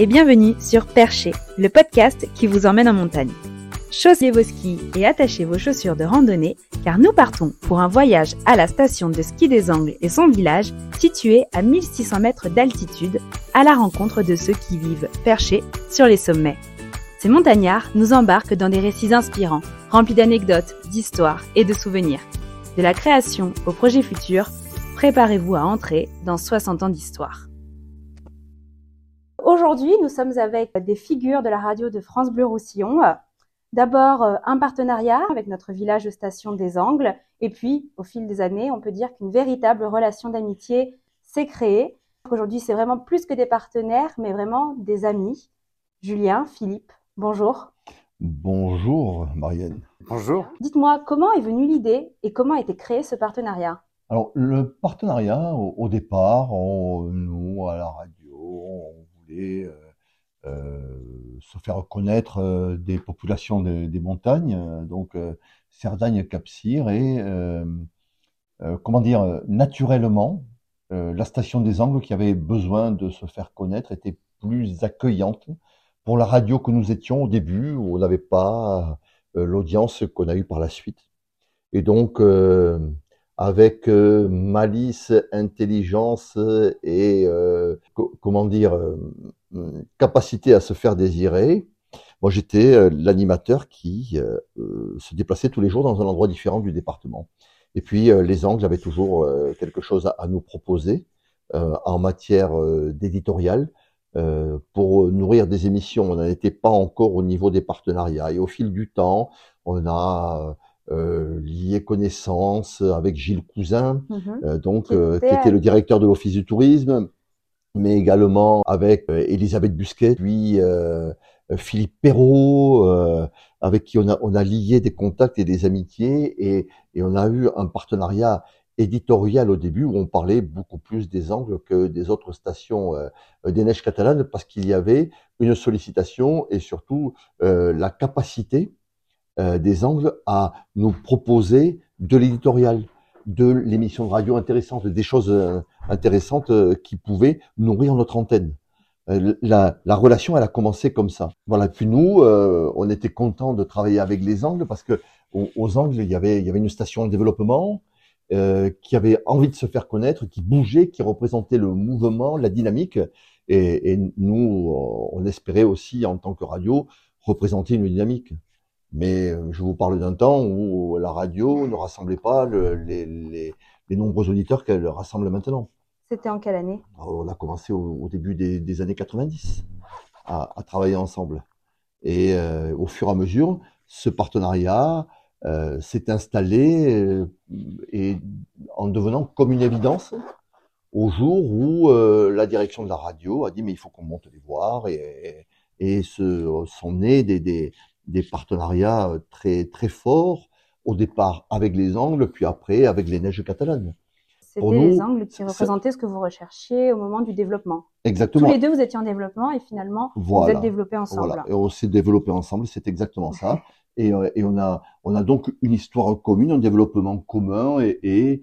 et bienvenue sur Percher, le podcast qui vous emmène en montagne. Chaussez vos skis et attachez vos chaussures de randonnée car nous partons pour un voyage à la station de ski des Angles et son village situé à 1600 mètres d'altitude à la rencontre de ceux qui vivent perchés sur les sommets. Ces montagnards nous embarquent dans des récits inspirants, remplis d'anecdotes, d'histoires et de souvenirs. De la création au projet futur, préparez-vous à entrer dans 60 ans d'histoire. Aujourd'hui, nous sommes avec des figures de la radio de France Bleu Roussillon. D'abord, euh, un partenariat avec notre village station des Angles. Et puis, au fil des années, on peut dire qu'une véritable relation d'amitié s'est créée. Aujourd'hui, c'est vraiment plus que des partenaires, mais vraiment des amis. Julien, Philippe, bonjour. Bonjour, Marianne. Bonjour. Dites-moi, comment est venue l'idée et comment a été créé ce partenariat? Alors, le partenariat, au, départ, nous, à la radio, on euh, euh, se faire connaître euh, des populations des montagnes, donc Cerdagne, Cap-Cyr, et comment dire, naturellement, la station des Angles, qui avait besoin de se faire connaître, était plus accueillante pour la radio que nous étions au début, où on n'avait pas l'audience qu'on a eue par la suite. Et donc, avec euh, malice, intelligence et euh, comment dire euh, capacité à se faire désirer. Moi, j'étais l'animateur qui se déplaçait tous les jours dans un endroit différent du département. Et puis, les Angles avaient toujours quelque chose à, nous proposer en matière d'éditorial. pour nourrir des émissions, on n'en était pas encore au niveau des partenariats. Et au fil du temps, on a euh, lié connaissance avec Gilles Cousin, mhm. euh, donc euh, qui était le directeur de l'Office du tourisme, mais également avec Elisabeth Busquet, puis Philippe Perrault, avec qui on a, on a lié des contacts et des amitiés, et, et on a eu un partenariat éditorial au début où on parlait beaucoup plus des angles que des autres stations des neiges catalanes parce qu'il y avait une sollicitation et surtout la capacité euh, des angles à nous proposer de l'éditorial, de l'émission de radio intéressante, des choses euh, intéressantes euh, qui pouvaient nourrir notre antenne. La, la, relation, elle a commencé comme ça. Voilà. Puis nous, on était content de travailler avec les angles parce que aux, angles, il y avait, il y avait une station de développement euh, qui avait envie de se faire connaître, qui bougeait, qui représentait le mouvement, la dynamique. Et nous, on espérait aussi, en tant que radio, représenter une dynamique. Mais euh, je vous parle d'un temps où la radio ne rassemblait pas le, les, les, les, nombreux auditeurs qu'elle rassemble maintenant. C'était en quelle année? On a commencé au, au début des, des, années 90 à, à travailler ensemble. Et euh, au fur et à mesure, ce partenariat euh, s'est installé euh, et en devenant comme une évidence au jour où la direction de la radio a dit mais il faut qu'on monte les voir et, et, et ce, sont nés des, des, des partenariats euh, très très forts au départ avec les Angles, puis après avec les neiges catalanes. C'était les Angles qui représentaient ce que vous recherchiez au moment du développement. Exactement. Tous les deux, vous étiez en développement et finalement, vous êtes développés ensemble. Voilà. Et on s'est développé ensemble, c'est exactement ça. Et, euh, et, on a on a donc une histoire commune, un développement commun, et, et,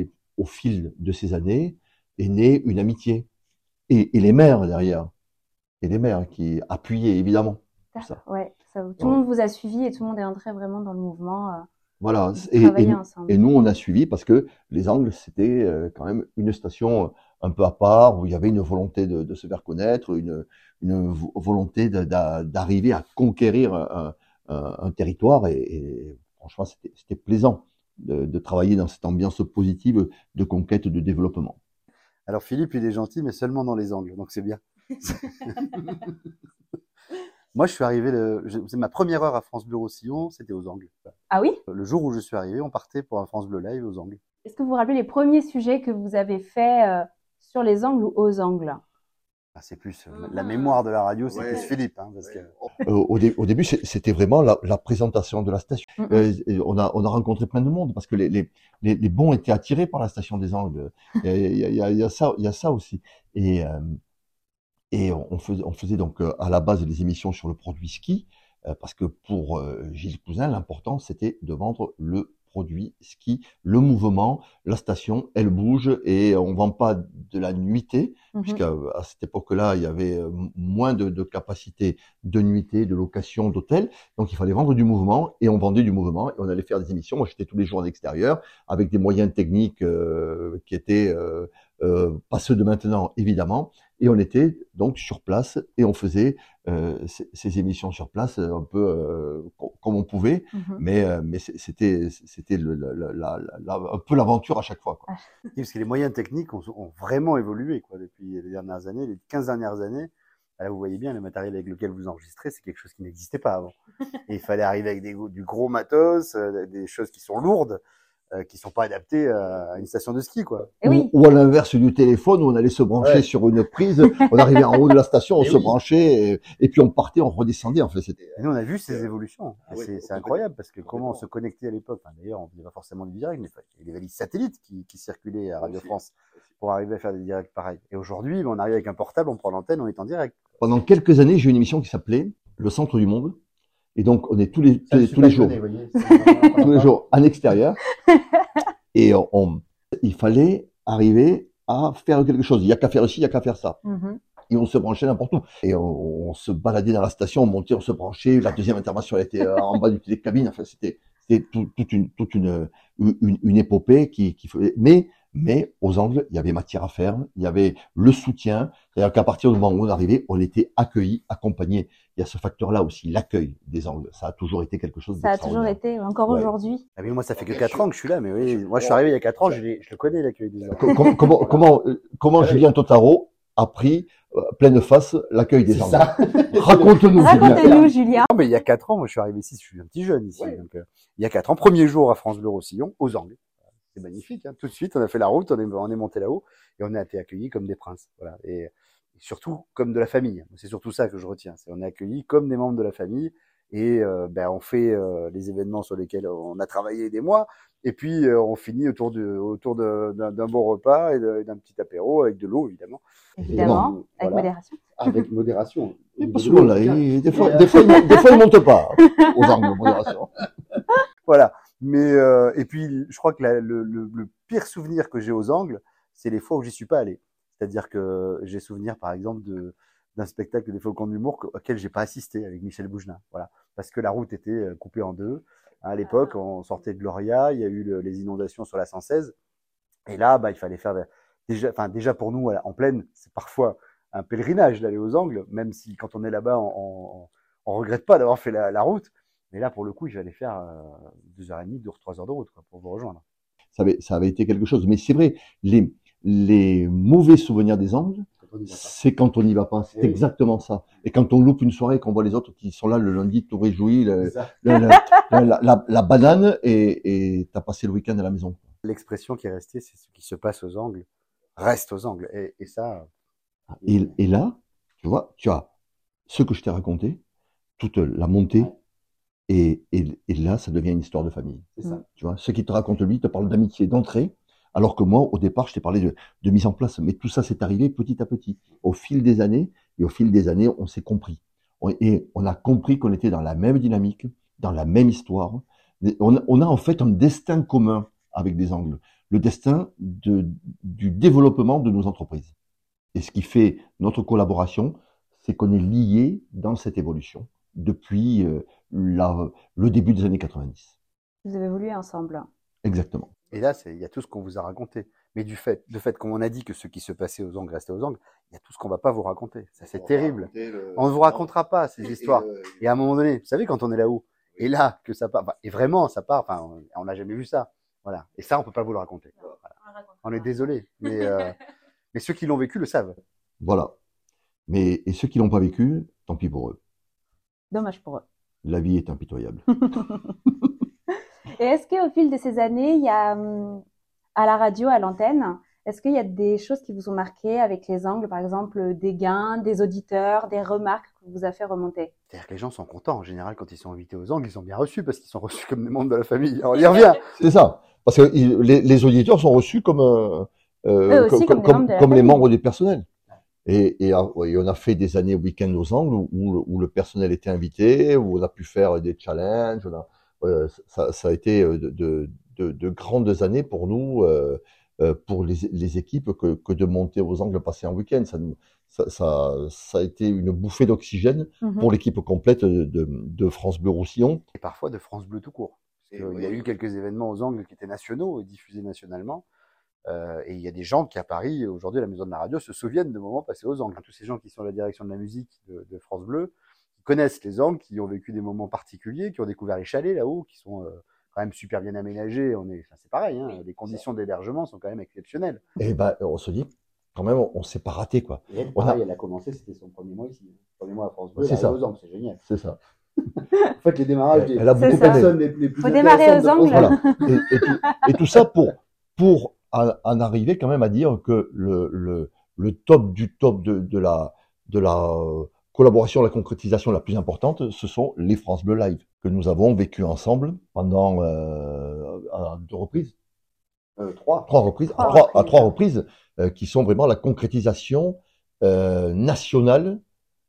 et au fil de ces années est née une amitié. Et, et les maires derrière, et les maires qui appuyaient évidemment. Ça. Ouais tout le monde vous a suivi et tout le monde est entré vraiment dans le mouvement. Euh, voilà, et, et, nous on a suivi parce que les Angles c'était euh, quand même une station un peu à part où il y avait une volonté de, se faire connaître, une, une volonté d'arriver à conquérir un, territoire et, franchement c'était plaisant de, de, travailler dans cette ambiance positive de conquête, de développement. Alors Philippe il est gentil mais seulement dans les Angles donc c'est bien. Moi, je suis arrivé, c'est ma première heure à France Bleu Roussillon, c'était aux Angles. Ah oui? Le jour où je suis arrivé, on partait pour un France Bleu Live aux Angles. Est-ce que vous vous rappelez les premiers sujets que vous avez faits euh, sur les Angles ou aux Angles? Ah, c'est plus euh, la mémoire de la radio, c'est plus Philippe. Hein, parce que... Euh, au, début, c'était vraiment la, présentation de la station. on, a, on a rencontré plein de monde parce que les, les, les, bons étaient attirés par la station des Angles. Il y a, y a, ça, il y a ça aussi. Et, et on faisait, on faisait donc euh, à la base des émissions sur le produit ski, euh, parce que pour euh, Gilles Cousin, l'important c'était de vendre le produit ski, le mouvement, la station, elle bouge et on vend pas de la nuitée, Mhm. puisqu'à à cette époque-là, il y avait moins de, de capacité de nuitée, de location, d'hôtel. Donc il fallait vendre du mouvement et on vendait du mouvement et on allait faire des émissions. Moi, j'étais tous les jours à l'extérieur avec des moyens techniques euh, qui étaient euh, pas ceux de maintenant, évidemment. Et on était donc sur place et on faisait euh, ces, ces émissions sur place euh, un peu euh, co- comme on pouvait, Mhm. mais euh, mais c'était c'était un peu l'aventure à chaque fois. Quoi. Oui, Parce que les moyens techniques ont, ont vraiment évolué quoi, depuis les dernières années, les 15 dernières années. Là, vous voyez bien, le matériel avec lequel vous enregistrez, c'est quelque chose qui n'existait pas avant. Et il fallait arriver avec des, du gros matos, euh, des choses qui sont lourdes, euh, qui sont pas adaptées à une station de ski. quoi. Eh oui. Ou, ou à l'inverse du téléphone où on allait se brancher Ouais. sur une prise, on arrivait en haut de la station, on Eh se oui. branchait et, et puis on partait, on redescendait. En fait, c'était Et nous, on a vu ces évolutions. Ah oui, c'est- incroyable parce que comment on se connectait à l'époque. Enfin, D'ailleurs, on faisait pas forcément du direct, mais il y avait les valises satellites qui, qui circulaient à Radio Aussi. France pour arriver à faire des directs pareils. Et aujourd'hui, ben, on arrive avec un portable, on prend l'antenne, on est en direct. pendant quelques années, j'ai eu une émission qui s'appelait Le Centre du Monde. Et donc, on est tous les tous, les- tous les jours, tous les jours en extérieur. Et on, on- il fallait arriver à faire quelque chose. Il y a qu'à faire ci, il y a qu'à faire ça. Mhm. et on se branchait n'importe où. Et on, on se baladait dans la station, on montait, on se branchait. La deuxième intervention, elle était euh, en bas du télécabine. Enfin, c'était c'était tout- toute une toute une une, une épopée qui qui faisait. Mais mais aux angles, il y avait matière à faire. Il y avait le soutien. C'est-à-dire qu'à partir du moment où on arrivait, on était accueilli, accompagné. Il y a ce facteur-là aussi, l'accueil des angles. Ça a toujours été quelque chose Ça a toujours été, encore Ouais. aujourd'hui. Ah, mais moi, ça fait que Bien 4 sûr. ans que je suis là, mais oui, moi, je suis arrivé il y a 4 ans, je, le connais, l'accueil des. Co- Comment comment comment, euh, comment oui. Julien Totaro a pris euh, pleine face l'accueil des C'est angles ça. Raconte-nous, Julien. Non, mais il y a 4 ans, moi, je suis arrivé ici, je suis un petit jeune ici. Ouais. Donc, euh, il y a 4 ans, premier jour à France Bleu Roussillon, aux Angles. C'est magnifique. Hein. Tout de suite, on a fait la route, on est, on est monté là-haut et on a été accueillis comme des princes. Voilà. Et, et surtout comme de la famille. C'est surtout ça que je retiens. C'est on est accueillis comme des membres de la famille et euh, ben, on fait euh, les événements sur lesquels on a travaillé des mois. Et puis euh, on finit autour de autour d'un bon repas et d'un petit apéro avec de l'eau évidemment. Évidemment, avec modération. Avec modération. Et pas souvent, là. il- des fois, euh, des fois, il, des fois, il monte pas aux angles de modération. Voilà. Mais euh, et puis je crois que la- le, le, le pire souvenir que j'ai aux Angles, c'est les fois où j'y suis pas allé. C'est-à-dire que j'ai souvenir par exemple de d'un spectacle des Faucons d'humour qu- auquel j'ai pas assisté avec Michel Bougelin. Voilà, parce que la route était euh, coupée en deux. À l'époque, on sortait de Gloria, il y a eu le- les inondations sur la 116, et là, bah, il fallait faire déjà, enfin déjà pour nous voilà, en pleine, c'est parfois un pèlerinage d'aller aux Angles, même si quand on est là-bas, on, on, on regrette pas d'avoir fait la, la route. Mais là, pour le coup, il fallait faire euh, deux heures et demie, deux, trois heures de route quoi, pour vous rejoindre. Ça avait, ça avait été quelque chose. Mais c'est vrai, les, les mauvais souvenirs des angles, c'est quand on n'y va pas. C'est Eh oui. exactement ça. Et quand on loupe une soirée, qu'on voit les autres qui sont là le lundi, tout le- le- le- la, la- la- banane, et et t'as passé le week-end à la maison. L'expression qui est restée, c'est ce qui se passe aux angles reste aux angles. Et, et ça, Et, et là, tu vois, tu as ce que je t'ai raconté, toute la montée, et, et, et là, ça devient une histoire de famille. c'est ça. Tu vois, ce qui te raconte lui te parle d'amitié, d'entrée, alors que moi, au départ, je t'ai parlé de, de mise en place. Mais tout ça, c'est arrivé petit à petit, au fil des années. Et au fil des années, on s'est compris. On- et on a compris qu'on était dans la même dynamique, dans la même histoire. On, a- on a en fait un destin commun avec des angles. Le destin de, du développement de nos entreprises. Et ce qui fait notre collaboration, c'est qu'on est liés dans cette évolution depuis euh, la- le début des années 90. Vous avez évolué ensemble. Exactement. Et là, il y a tout ce qu'on vous a raconté. Mais du fait, de fait, comme on a dit que ce qui se passait aux angles restait aux angles, il y a tout ce qu'on va pas vous raconter. Ça, c'est terrible. On ne vous racontera pas ces histoires. Et à un moment donné, vous savez, quand on est là-haut, et là, que ça part, et vraiment, ça part, enfin, on- n'a jamais vu ça. Voilà. Et ça, on peut pas vous le raconter. Voilà. On est désolé. Mais, euh, mais ceux qui l'ont vécu le savent. Voilà. Mais et ceux qui l'ont pas vécu, tant pis pour eux. Dommage pour eux. La vie est impitoyable. Et est-ce qu'au fil de ces années, il y a hum, à la radio, à l'antenne, est-ce qu'il y a des choses qui vous ont marqué avec les angles, par exemple des gains, des auditeurs, des remarques que vous a fait remonter? C'est-à-dire que les gens sont contents. En général, quand ils sont invités aux angles, ils sont bien reçus parce qu'ils sont reçus comme des membres de la famille. On y revient. C'est ça. Parce que les, les auditeurs sont reçus comme euh, euh, Eux aussi, comme, membres les membres du personnel. Et, et, ah, ouais, on a fait des années week-end aux angles où, où, où le personnel était invité, où on a pu faire des challenges. On a, euh, ça, ça a été euh, de, de, de, de grandes années pour nous, euh, euh, pour les, les équipes, que, que de monter aux angles passer un week-end. Ça, nous- ça, ça, ça a été une bouffée d'oxygène Mhm. pour l'équipe complète de, France Bleu Roussillon. et parfois de France Bleu tout court. Et Parce que oui. Il y a eu quelques événements aux angles qui étaient nationaux et diffusés nationalement. Euh, et il y a des gens qui, à Paris, aujourd'hui, à la Maison de la Radio, se souviennent de moments passés aux angles. Tous ces gens qui sont à la direction de la musique de, de France Bleu, connaissent les angles, qui ont vécu des moments particuliers, qui ont découvert les chalets là-haut, qui sont euh, quand même super bien aménagés. On est, enfin, c'est pareil, hein, les conditions d'hébergement sont quand même exceptionnelles. Et ben, on se dit, quand même, on, on s'est pas raté, quoi. Et elle, On a- pareil, elle a commencé, c'était son premier mois ici. Premier mois à France Bleu, C'est ça. aux angles, c'est génial. C'est ça. En fait, les démarrages des, Elle a beaucoup personnes les, les plus Faut démarrer aux angles. Voilà. Et, et tout, et tout ça pour, pour en, en arriver quand même à dire que le, le, le top du top de, de la, de la euh, collaboration, la concrétisation la plus importante, ce sont les France Bleu Live que nous avons vécu ensemble pendant euh, à deux reprises, Euh, trois. trois reprises, Trois à, trois, à reprises. trois reprises, euh, qui sont vraiment la concrétisation euh, nationale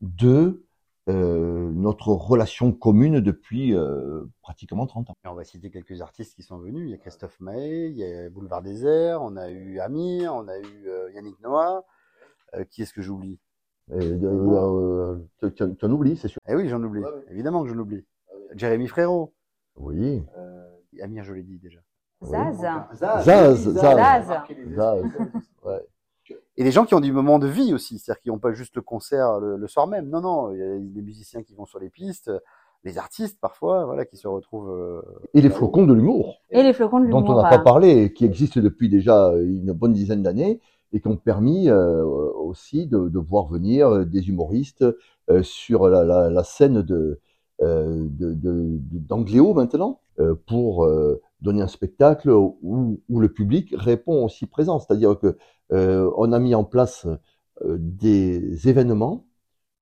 de euh, notre relation commune depuis euh, pratiquement 30 ans. Et on va citer quelques artistes qui sont venus. Il y a Christophe Mahé, il y a Boulevard Désert, on a eu Amir, on a eu euh, Yannick Noah. Euh, qui est-ce que j'oublie? Euh, euh, tu, en oublies, c'est sûr. Eh oui, j'en oublie. Ouais, ouais. Évidemment que j'en oublie. Jérémy Frérot. Oui. Euh, Amir, je l'ai dit déjà. Zaz. Zaz. Zaz, Zaz. Zaz. Ouais. Et des gens qui ont du moment de vie aussi, c'est-à-dire qui n'ont pas juste le concert le, le soir même. Non, non, il y a des musiciens qui vont sur les pistes, les artistes parfois, voilà, qui se retrouvent. euh, Et les flocons de l'humour, Et les flocons de dont l'humour. on n'a pas euh, parlé, qui existent depuis déjà une bonne dizaine d'années, et qui ont permis euh, aussi de, de voir venir des humoristes euh, sur la, la, la scène de, euh, d'Angléo maintenant, euh, pour euh, donner un spectacle où, où le public répond aussi présent. C'est-à-dire que euh, on a mis en place euh, des événements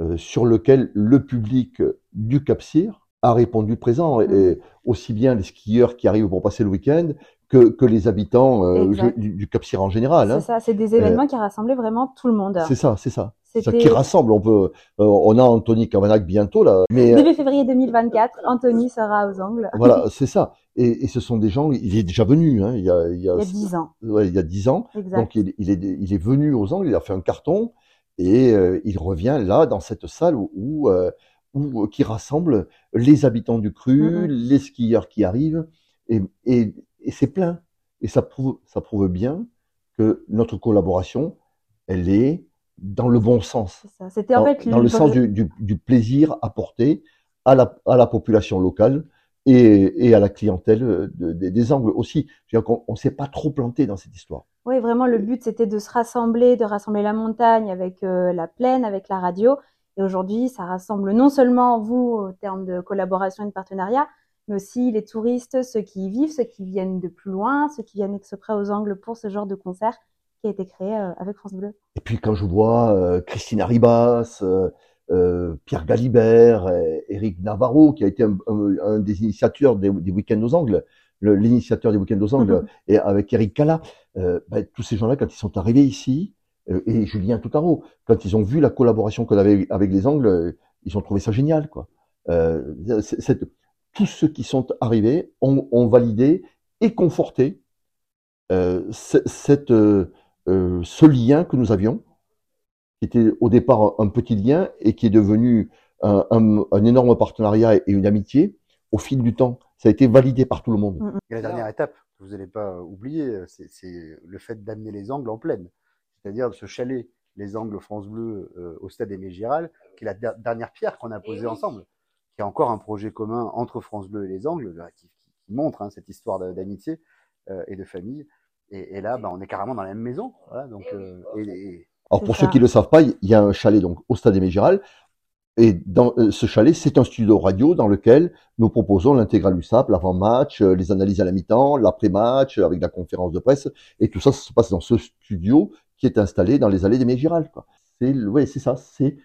euh, sur lesquels le public du Cap-Cire a répondu présent, et, et aussi bien les skieurs qui arrivent pour passer le week-end que, que les habitants euh, du, du Cap-Cire en général. hein. C'est ça, c'est des événements qui rassemblaient vraiment tout le monde. C'est ça, c'est ça. Ça qui rassemble. On peut, euh, on a Anthony Cavanac bientôt là, mais euh, début février 2024, Anthony sera aux angles. voilà, c'est ça. Et, et ce sont des gens. Il est déjà venu. Hein, il y a, il y a, Il y a 10 ans. ouais, il y a 10 ans. Exact. Donc il, il est, il est venu aux angles. Il a fait un carton et euh, il revient là dans cette salle où, où, euh, où- qui rassemble les habitants du cru, les skieurs qui arrivent et, et, et c'est plein. Et ça prouve, ça prouve bien que notre collaboration, elle est dans le bon sens. C'était en dans, fait dans le sens du, du, du plaisir apporté à la, à la population locale et, et à la clientèle de- des- des angles aussi. Je veux dire qu'on on s'est pas trop planté dans cette histoire. Oui, vraiment, le but, c'était de se rassembler, de rassembler la montagne avec euh, la plaine, avec la radio. Et aujourd'hui, ça rassemble non seulement vous, au terme de collaboration et de partenariat, mais aussi les touristes, ceux qui y vivent, ceux qui viennent de plus loin, ceux qui viennent exprès aux angles pour ce genre de concert qui a été créé euh, avec France Bleu. Et puis quand je vois euh, Christina Ribas, euh, euh, Pierre Galibert, Eric Navarro, qui a été un, un- un des initiateurs des, des week-ends aux angles, le- l'initiateur des week-ends aux angles, et avec Eric Cala, euh, ben, tous ces gens-là, quand ils sont arrivés ici, et Julien Toutaro, quand ils ont vu la collaboration qu'on avait avec les angles, ils ont trouvé ça génial, quoi. Euh, c'est- tous ceux qui sont arrivés ont, ont validé et conforté euh, cette, euh, euh, ce lien que nous avions, qui était au départ un, petit lien et qui est devenu un, un- un énorme partenariat et une amitié au fil du temps. Ça a été validé par tout le monde. Et la dernière étape, que vous n'allez pas oublier, c'est le fait d'amener les angles en plaine. C'est-à-dire de ce chalet, les angles France Bleu euh, au stade Aimé Giral, qui est la der- dernière pierre qu'on a posée ensemble, qui est encore un projet commun entre France Bleu et les angles, qui, qui montre hein, cette histoire d'amitié euh, et de famille. Et, et là, bah, on est carrément dans la même maison. Voilà, donc, euh, et, et- Alors pour ça. ceux qui ne le savent pas, il y a un chalet donc au Stade Aimé Giral. Et dans euh, ce chalet, c'est un studio radio dans lequel nous proposons l'intégral USAP, l'avant-match, euh, les analyses à la mi-temps, l'après-match, euh, avec la conférence de presse. Et tout ça, ça se passe dans ce studio qui est installé dans les allées d'Aimé Giral. quoi. C'est, ouais, ça. C'est,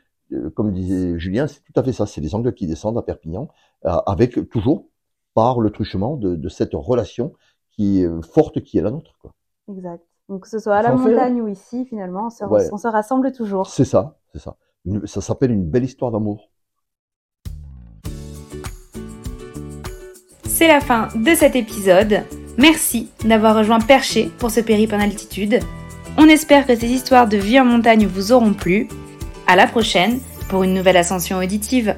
comme disait Julien, c'est tout à fait ça. C'est les angles qui descendent à Perpignan, euh, avec toujours par le truchement de, de cette relation qui est euh, forte, qui est la nôtre. Quoi. Exact. Donc que ce soit à la fait, montagne ou ici, finalement, on se, Ouais. on se rassemble toujours. C'est ça, c'est ça. Une- ça s'appelle une belle histoire d'amour. C'est la fin de cet épisode. Merci d'avoir rejoint Perché pour ce périple en altitude. On espère que ces histoires de vie en montagne vous auront plu. À la prochaine pour une nouvelle ascension auditive.